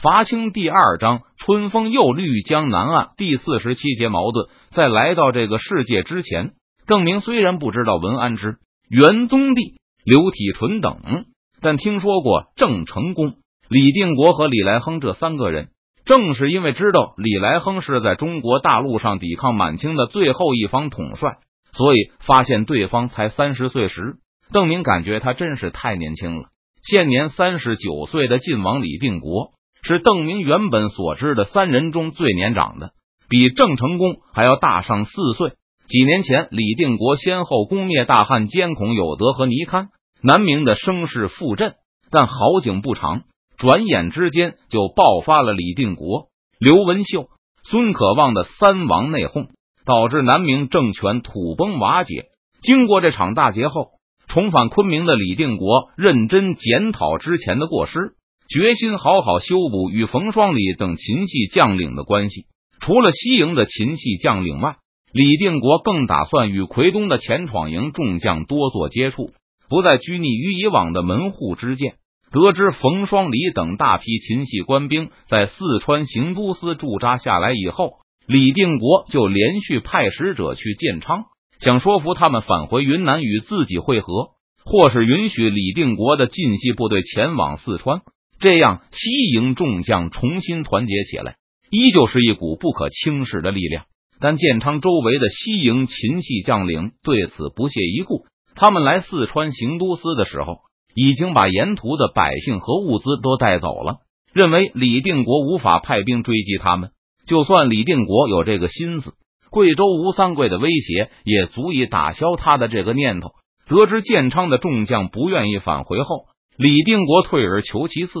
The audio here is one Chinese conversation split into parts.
伐清第二章，春风又绿江南岸第四十七节矛盾。在来到这个世界之前，邓明虽然不知道文安之、元宗帝、刘体纯等，但听说过郑成功、李定国和李来亨这三个人。正是因为知道李来亨是在中国大陆上抵抗满清的最后一方统帅，所以发现对方才三十岁时，邓明感觉他真是太年轻了。现年三十九岁的晋王李定国。是邓明原本所知的三人中最年长的，比郑成功还要大上四岁。几年前，李定国先后攻灭大汉奸孔有德和倪堪，南明的声势复振。但好景不长，转眼之间就爆发了李定国、刘文秀、孙可望的三王内讧，导致南明政权土崩瓦解。经过这场大劫后，重返昆明的李定国认真检讨之前的过失。决心好好修补与冯双礼等秦系将领的关系。除了西营的秦系将领外，李定国更打算与奎东的前闯营众将多做接触，不再拘泥于以往的门户之见。得知冯双礼等大批秦系官兵在四川行都司驻扎下来以后，李定国就连续派使者去建昌，想说服他们返回云南与自己会合，或是允许李定国的晋系部队前往四川。这样，西营众将重新团结起来，依旧是一股不可轻视的力量。但建昌周围的西营秦系将领对此不屑一顾。他们来四川行都司的时候，已经把沿途的百姓和物资都带走了，认为李定国无法派兵追击他们。就算李定国有这个心思，贵州吴三桂的威胁也足以打消他的这个念头。得知建昌的众将不愿意返回后，李定国退而求其次，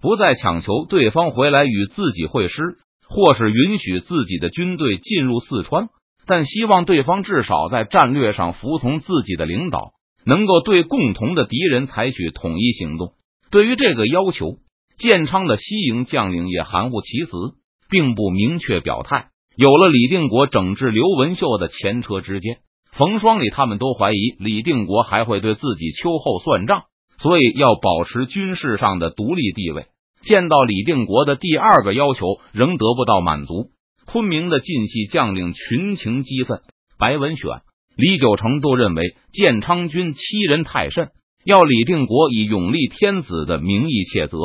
不再强求对方回来与自己会师，或是允许自己的军队进入四川，但希望对方至少在战略上服从自己的领导，能够对共同的敌人采取统一行动。对于这个要求，建昌的西营将领也含糊其辞，并不明确表态。有了李定国整治刘文秀的前车之鉴，冯双礼他们都怀疑李定国还会对自己秋后算账。所以要保持军事上的独立地位。见到李定国的第二个要求仍得不到满足，昆明的晋系将领群情激愤，白文选、李九成都认为建昌军欺人太甚，要李定国以永历天子的名义卸责。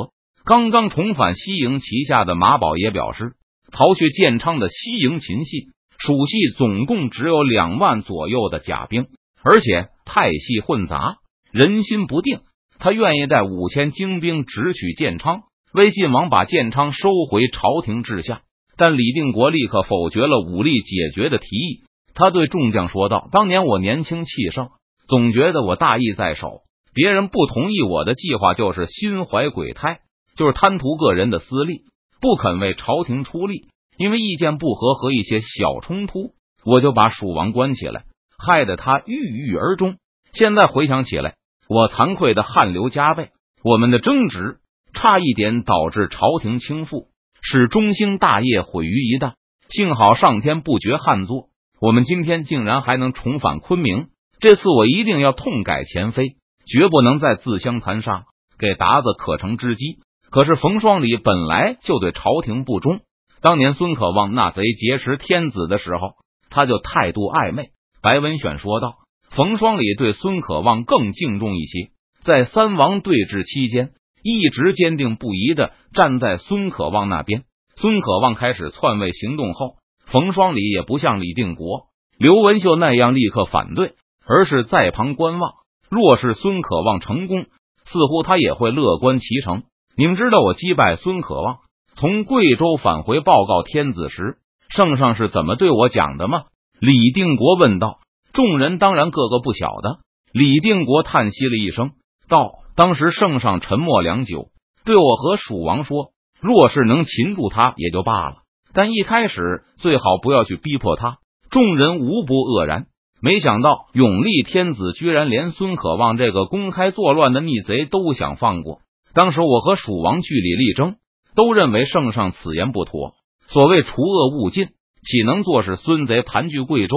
刚刚重返西营旗下的马宝也表示，逃去建昌的西营秦系蜀系总共只有两万左右的甲兵，而且派系混杂，人心不定。他愿意带五千精兵直取建昌，为晋王把建昌收回朝廷治下。但李定国立刻否决了武力解决的提议。他对众将说道：“当年我年轻气盛，总觉得我大义在手，别人不同意我的计划，就是心怀鬼胎，就是贪图个人的私利，不肯为朝廷出力。因为意见不合和一些小冲突，我就把蜀王关起来，害得他郁郁而终。现在回想起来。”我惭愧的汗流浃背，我们的争执差一点导致朝廷倾覆，使中兴大业毁于一旦。幸好上天不绝汉作，我们今天竟然还能重返昆明。这次我一定要痛改前非，绝不能再自相残杀，给达子可乘之机。可是冯双礼本来就对朝廷不忠，当年孙可望那贼劫持天子的时候，他就态度暧昧。白文选说道。冯双礼对孙可望更敬重一些，在三王对峙期间，一直坚定不移的站在孙可望那边。孙可望开始篡位行动后，冯双礼也不像李定国、刘文秀那样立刻反对，而是在旁观望。若是孙可望成功，似乎他也会乐观其成。你们知道我击败孙可望，从贵州返回报告天子时，圣上是怎么对我讲的吗？李定国问道。众人当然个个不晓得。李定国叹息了一声，道：“当时圣上沉默良久，对我和蜀王说，若是能擒住他也就罢了，但一开始最好不要去逼迫他。”众人无不愕然，没想到永历天子居然连孙可望这个公开作乱的逆贼都想放过。当时我和蜀王据理力争，都认为圣上此言不妥。所谓除恶务尽，岂能坐视孙贼盘踞贵州？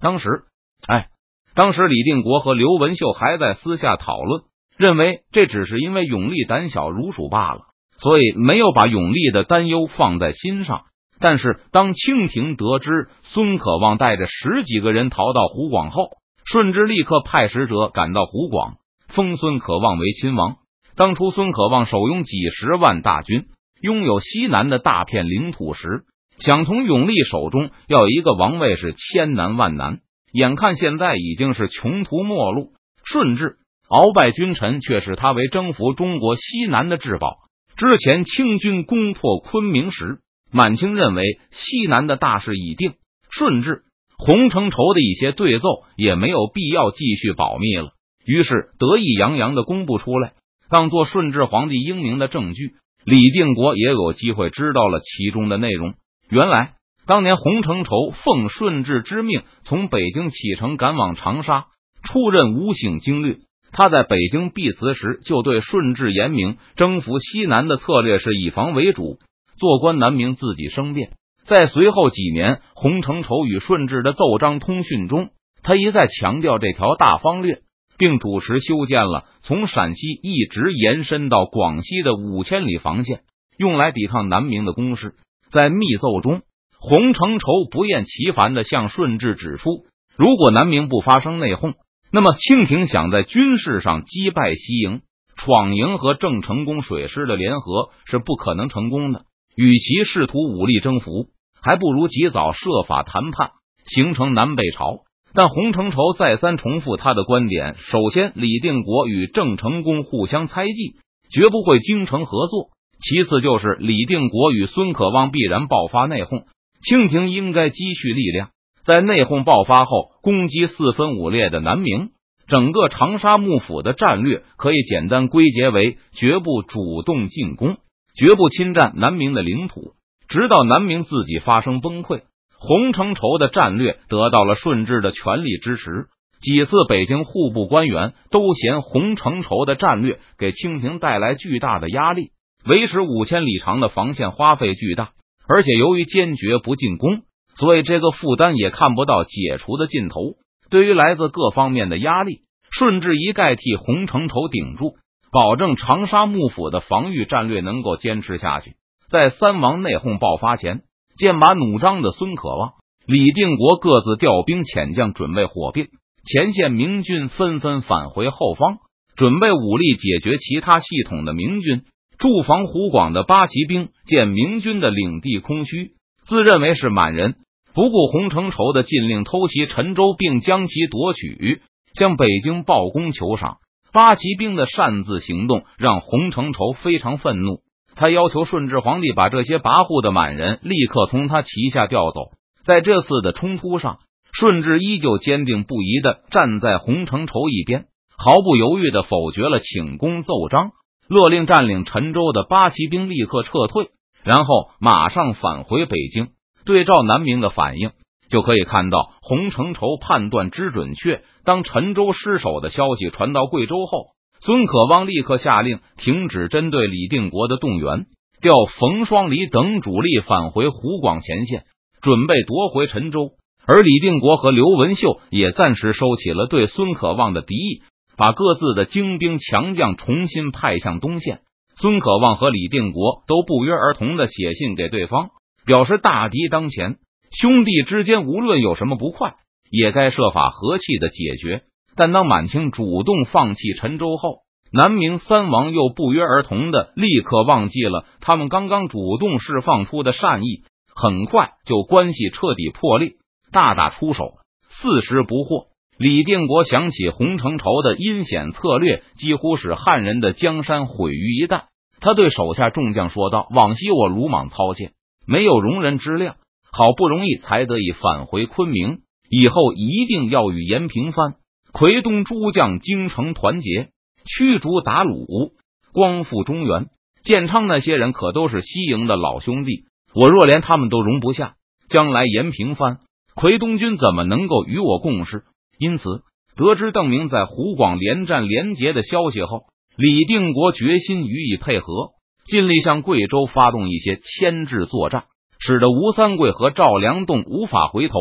当时。哎，当时李定国和刘文秀还在私下讨论，认为这只是因为永历胆小如鼠罢了。所以没有把永历的担忧放在心上。但是，当清廷得知孙可望带着十几个人逃到湖广后，顺治立刻派使者赶到湖广，封孙可望为亲王。当初孙可望手拥几十万大军，拥有西南的大片领土时，想从永历手中要一个王位是千难万难。眼看现在已经是穷途末路，顺治鳌拜君臣却视他为征服中国西南的至宝。之前清军攻破昆明时，满清认为西南的大势已定，顺治、洪承畴的一些对奏也没有必要继续保密了，于是得意洋洋的公布出来，当做顺治皇帝英明的证据。李定国也有机会知道了其中的内容，原来。当年洪承畴奉顺治之命，从北京启程赶往长沙，出任武醒经略。他在北京避辞时，就对顺治言明，征服西南的策略是以防为主，做官难明自己生变。在随后几年，洪承畴与顺治的奏章通讯中，他一再强调这条大方略，并主持修建了从陕西一直延伸到广西的五千里防线，用来抵抗南明的攻势。在密奏中。洪承畴不厌其烦的向顺治指出，如果南明不发生内讧，那么清廷想在军事上击败西营、闯营和郑成功水师的联合是不可能成功的。与其试图武力征服，还不如及早设法谈判，形成南北朝。但洪承畴再三重复他的观点：首先，李定国与郑成功互相猜忌，绝不会精诚合作；其次，就是李定国与孙可望必然爆发内讧。清廷应该积蓄力量，在内讧爆发后攻击四分五裂的南明。整个长沙幕府的战略可以简单归结为：绝不主动进攻，绝不侵占南明的领土，直到南明自己发生崩溃。洪承畴的战略得到了顺治的全力支持。几次北京户部官员都嫌洪承畴的战略给清廷带来巨大的压力，维持五千里长的防线花费巨大。而且由于坚决不进攻，所以这个负担也看不到解除的尽头。对于来自各方面的压力，顺治一概替洪承畴顶住，保证长沙幕府的防御战略能够坚持下去。在三王内讧爆发前，剑拔弩张的孙可望、李定国各自调兵遣将，准备火并。前线明军纷纷返回后方，准备武力解决其他系统的明军。驻防湖广的八旗兵见明军的领地空虚，自认为是满人，不顾洪承畴的禁令偷袭陈州，并将其夺取，向北京报功求赏。八旗兵的擅自行动让洪承畴非常愤怒，他要求顺治皇帝把这些跋扈的满人立刻从他旗下调走。在这次的冲突上，顺治依旧坚定不移的站在洪承畴一边，毫不犹豫的否决了请功奏章。勒令占领陈州的八旗兵立刻撤退，然后马上返回北京。对照南明的反应，就可以看到洪承畴判断之准确。当陈州失守的消息传到贵州后，孙可望立刻下令停止针对李定国的动员，调冯双礼等主力返回湖广前线，准备夺回陈州。而李定国和刘文秀也暂时收起了对孙可望的敌意。把各自的精兵强将重新派向东线。孙可望和李定国都不约而同的写信给对方，表示大敌当前，兄弟之间无论有什么不快，也该设法和气的解决。但当满清主动放弃陈州后，南明三王又不约而同的立刻忘记了他们刚刚主动释放出的善意，很快就关系彻底破裂，大打出手，四十不惑。李定国想起洪承畴的阴险策略，几乎使汉人的江山毁于一旦。他对手下众将说道：“往昔我鲁莽操剑，没有容人之量，好不容易才得以返回昆明。以后一定要与严平藩、奎东诸将精诚团结，驱逐鞑虏，光复中原。建昌那些人可都是西营的老兄弟，我若连他们都容不下，将来严平藩、奎东军怎么能够与我共事？”因此，得知邓明在湖广连战连捷的消息后，李定国决心予以配合，尽力向贵州发动一些牵制作战，使得吴三桂和赵良栋无法回头。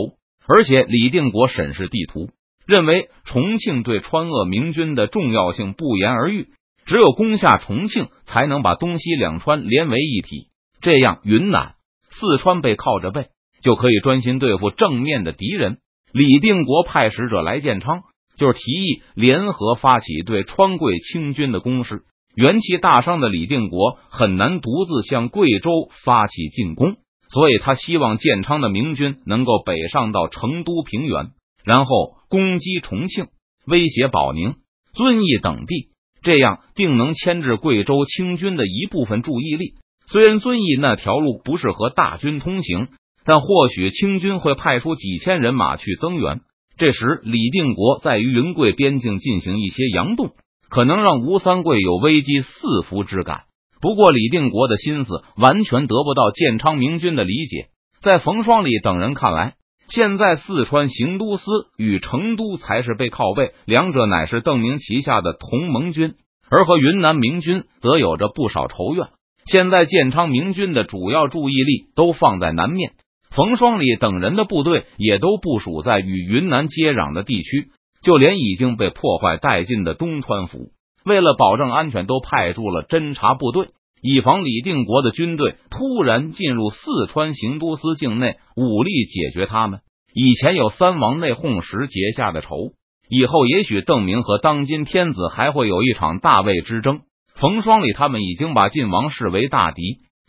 而且，李定国审视地图，认为重庆对川鄂明军的重要性不言而喻，只有攻下重庆，才能把东西两川连为一体。这样，云南、四川背靠着背，就可以专心对付正面的敌人。李定国派使者来建昌，就是提议联合发起对川贵清军的攻势。元气大伤的李定国很难独自向贵州发起进攻，所以他希望建昌的明军能够北上到成都平原，然后攻击重庆，威胁保宁、遵义等地，这样定能牵制贵州清军的一部分注意力。虽然遵义那条路不是和大军通行，但或许清军会派出几千人马去增援。这时，李定国在于云贵边境进行一些佯动，可能让吴三桂有危机四伏之感。不过，李定国的心思完全得不到建昌明军的理解。在冯双礼等人看来，现在四川行都司与成都才是背靠背，两者乃是邓明旗下的同盟军，而和云南明军则有着不少仇怨。现在建昌明军的主要注意力都放在南面，冯双礼等人的部队也都部署在与云南接壤的地区，就连已经被破坏殆尽的东川府，为了保证安全，都派驻了侦察部队，以防李定国的军队突然进入四川行都司境内，武力解决他们。以前有三王内讧时结下的仇，以后也许邓明和当今天子还会有一场大魏之争。冯双礼他们已经把晋王视为大敌，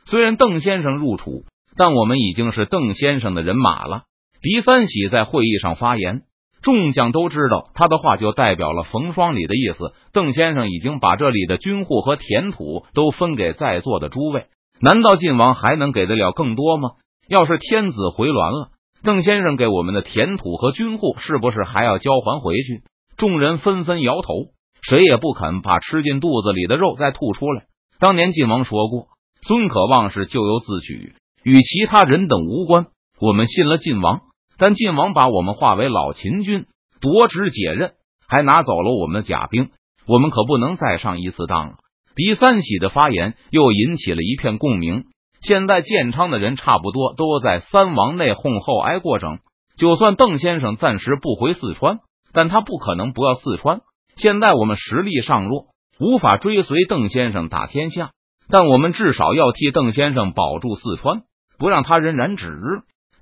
虽然邓先生入楚，但我们已经是邓先生的人马了。狄三喜在会议上发言，众将都知道他的话就代表了冯双礼的意思。邓先生已经把这里的军户和田土都分给在座的诸位，难道晋王还能给得了更多吗？要是天子回銮了，邓先生给我们的田土和军户是不是还要交还回去？众人纷纷摇头。谁也不肯把吃进肚子里的肉再吐出来。当年晋王说过，孙可望是咎由自取，与其他人等无关。我们信了晋王，但晋王把我们划为老秦军，夺职解任，还拿走了我们的甲兵，我们可不能再上一次当了。狄三喜的发言又引起了一片共鸣。现在建昌的人差不多都在三王内讧后挨过整，就算邓先生暂时不回四川，但他不可能不要四川。现在我们实力尚弱，无法追随邓先生打天下，但我们至少要替邓先生保住四川，不让他人染指。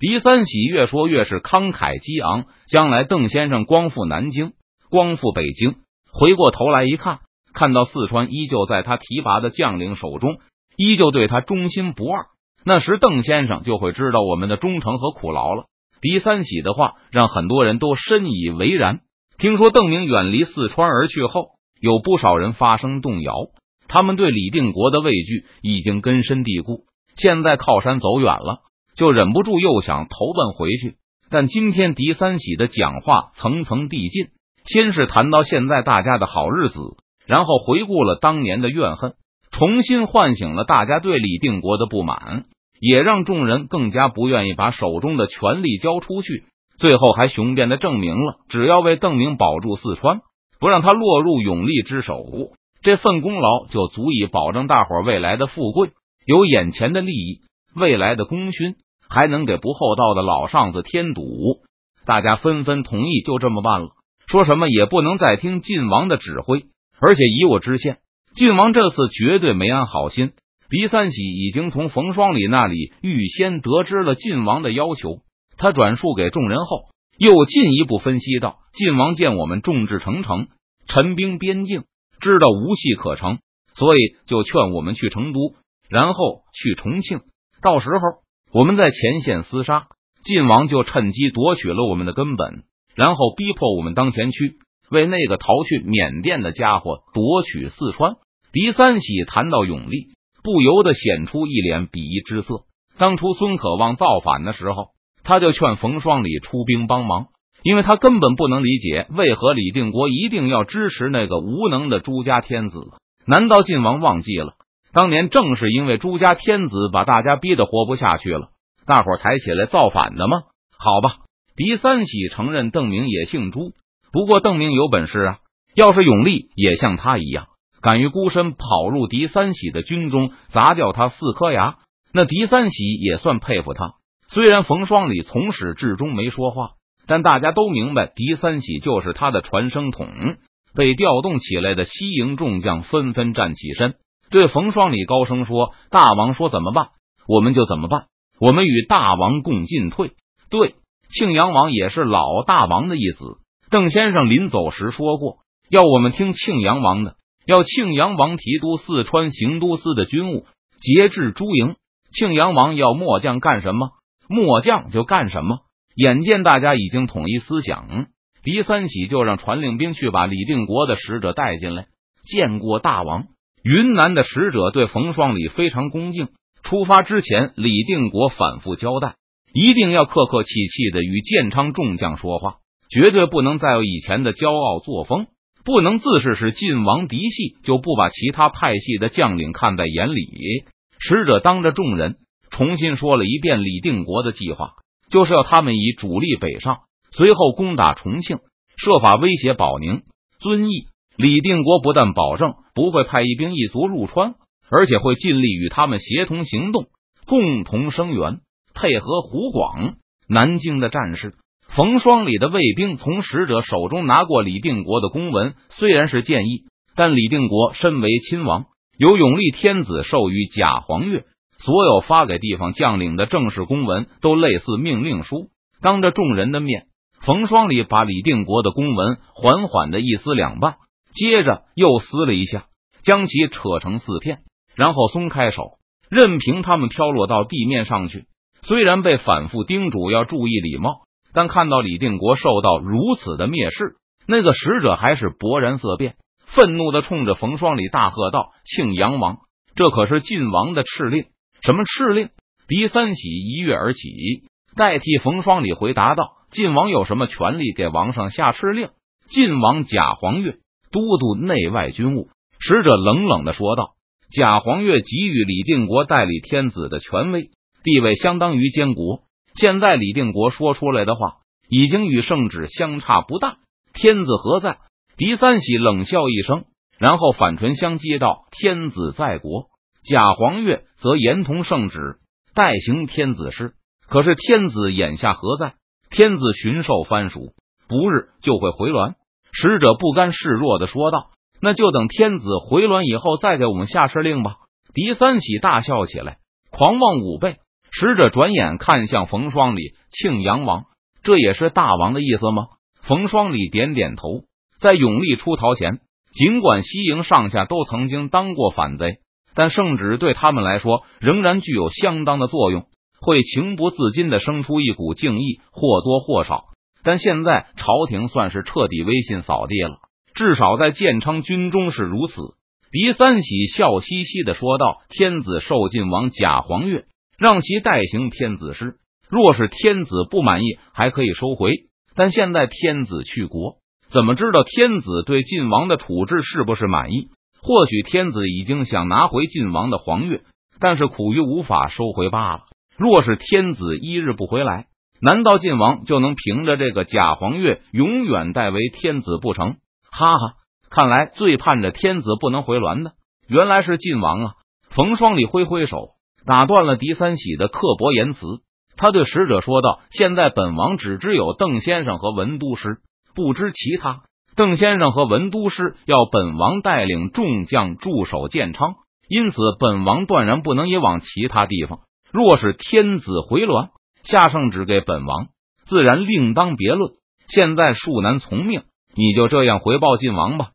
狄三喜越说越是慷慨激昂。将来邓先生光复南京，光复北京，回过头来一看，看到四川依旧在他提拔的将领手中，依旧对他忠心不二，那时邓先生就会知道我们的忠诚和苦劳了。狄三喜的话让很多人都深以为然。听说邓明远离四川而去后，有不少人发生动摇。他们对李定国的畏惧已经根深蒂固。现在靠山走远了，就忍不住又想投奔回去。但今天狄三喜的讲话层层递进，先是谈到现在大家的好日子，然后回顾了当年的怨恨，重新唤醒了大家对李定国的不满，也让众人更加不愿意把手中的权力交出去。最后还雄辩的证明了，只要为邓明保住四川，不让他落入永历之手，这份功劳就足以保证大伙未来的富贵。有眼前的利益，未来的功勋还能给不厚道的老上司添堵。大家纷纷同意，就这么办了。说什么也不能再听晋王的指挥，而且以我知县，晋王这次绝对没安好心。狄三喜已经从冯双礼那里预先得知了晋王的要求。他转述给众人后，又进一步分析道：“晋王见我们众志成城，陈兵边境，知道无戏可成，所以就劝我们去成都，然后去重庆。到时候我们在前线厮杀，晋王就趁机夺取了我们的根本，然后逼迫我们当前区为那个逃去缅甸的家伙夺取四川。”狄三喜谈到永历，不由得显出一脸鄙夷之色。当初孙可望造反的时候。他就劝冯双礼出兵帮忙，因为他根本不能理解为何李定国一定要支持那个无能的朱家天子。难道晋王忘记了，当年正是因为朱家天子把大家逼得活不下去了，大伙才起来造反的吗？好吧，狄三喜承认邓明也姓朱，不过邓明有本事啊，要是永历也像他一样，敢于孤身跑入狄三喜的军中砸掉他四颗牙，那狄三喜也算佩服他。虽然冯双礼从始至终没说话，但大家都明白狄三喜就是他的传声筒，被调动起来的西营众将纷纷站起身，对冯双礼高声说：“大王说怎么办，我们就怎么办。我们与大王共进退。”对，庆阳王也是老大王的义子。邓先生临走时说过，要我们听庆阳王的，要庆阳王提督四川行都司的军务，节制诸营。庆阳王要末将干什么，末将就干什么。眼见大家已经统一思想。黎三喜就让传令兵去把李定国的使者带进来，见过大王。云南的使者对冯双礼非常恭敬。出发之前，李定国反复交代，一定要客客气气的与建昌众将说话，绝对不能再有以前的骄傲作风，不能自视是晋王嫡系就不把其他派系的将领看在眼里。使者当着众人重新说了一遍李定国的计划，就是要他们以主力北上。随后攻打重庆，设法威胁保宁、遵义。李定国不但保证不会派一兵一卒入川，而且会尽力与他们协同行动，共同声援，配合湖广、南京的战事。冯双礼的卫兵从使者手中拿过李定国的公文，虽然是建议，但李定国身为亲王，由永历天子授予假黄钺，所有发给地方将领的正式公文都类似命令书。当着众人的面。冯双礼把李定国的公文缓缓的一撕两半，接着又撕了一下，将其扯成四片，然后松开手，任凭他们飘落到地面上去。虽然被反复叮嘱要注意礼貌，但看到李定国受到如此的蔑视，那个使者还是勃然色变，愤怒的冲着冯双礼大喝道：“庆阳王，这可是晋王的敕令！什么敕令？”狄三喜一跃而起，代替冯双礼回答道。晋王有什么权利给王上下敕令？晋王贾黄钺都督内外军务。使者冷冷的说道：“贾黄月给予李定国代理天子的权威，地位相当于监国。现在李定国说出来的话，已经与圣旨相差不大。天子何在？”狄三喜冷笑一声，然后反唇相讥道：“天子在国，贾黄月则言同圣旨，代行天子事。可是天子眼下何在？”天子巡狩番薯，不日就会回銮。使者不甘示弱的说道：“那就等天子回銮以后，再给我们下敕令吧。”狄三喜大笑起来，狂妄五倍。使者转眼看向冯双礼，庆阳王，这也是大王的意思吗？冯双礼点点头。在永历出逃前，尽管西营上下都曾经当过反贼，但圣旨对他们来说仍然具有相当的作用。会情不自禁的生出一股敬意，或多或少。但现在朝廷算是彻底威信扫地了，至少在建昌军中是如此。狄三喜笑嘻嘻的说道：“天子受晋王贾黄钺，让其代行天子师。若是天子不满意，还可以收回。但现在天子去国，怎么知道天子对晋王的处置是不是满意？或许天子已经想拿回晋王的黄钺，但是苦于无法收回罢了。”若是天子一日不回来，难道晋王就能凭着这个假黄钺永远代为天子不成？哈哈，看来最盼着天子不能回銮的，原来是晋王啊！冯双礼挥挥手，打断了狄三喜的刻薄言辞。他对使者说道：“现在本王只知有邓先生和文都师，不知其他。邓先生和文都师要本王带领众将驻守建昌，因此本王断然不能也往其他地方。”若是天子回銮，下圣旨给本王，自然另当别论。现在恕难从命，你就这样回报晋王吧。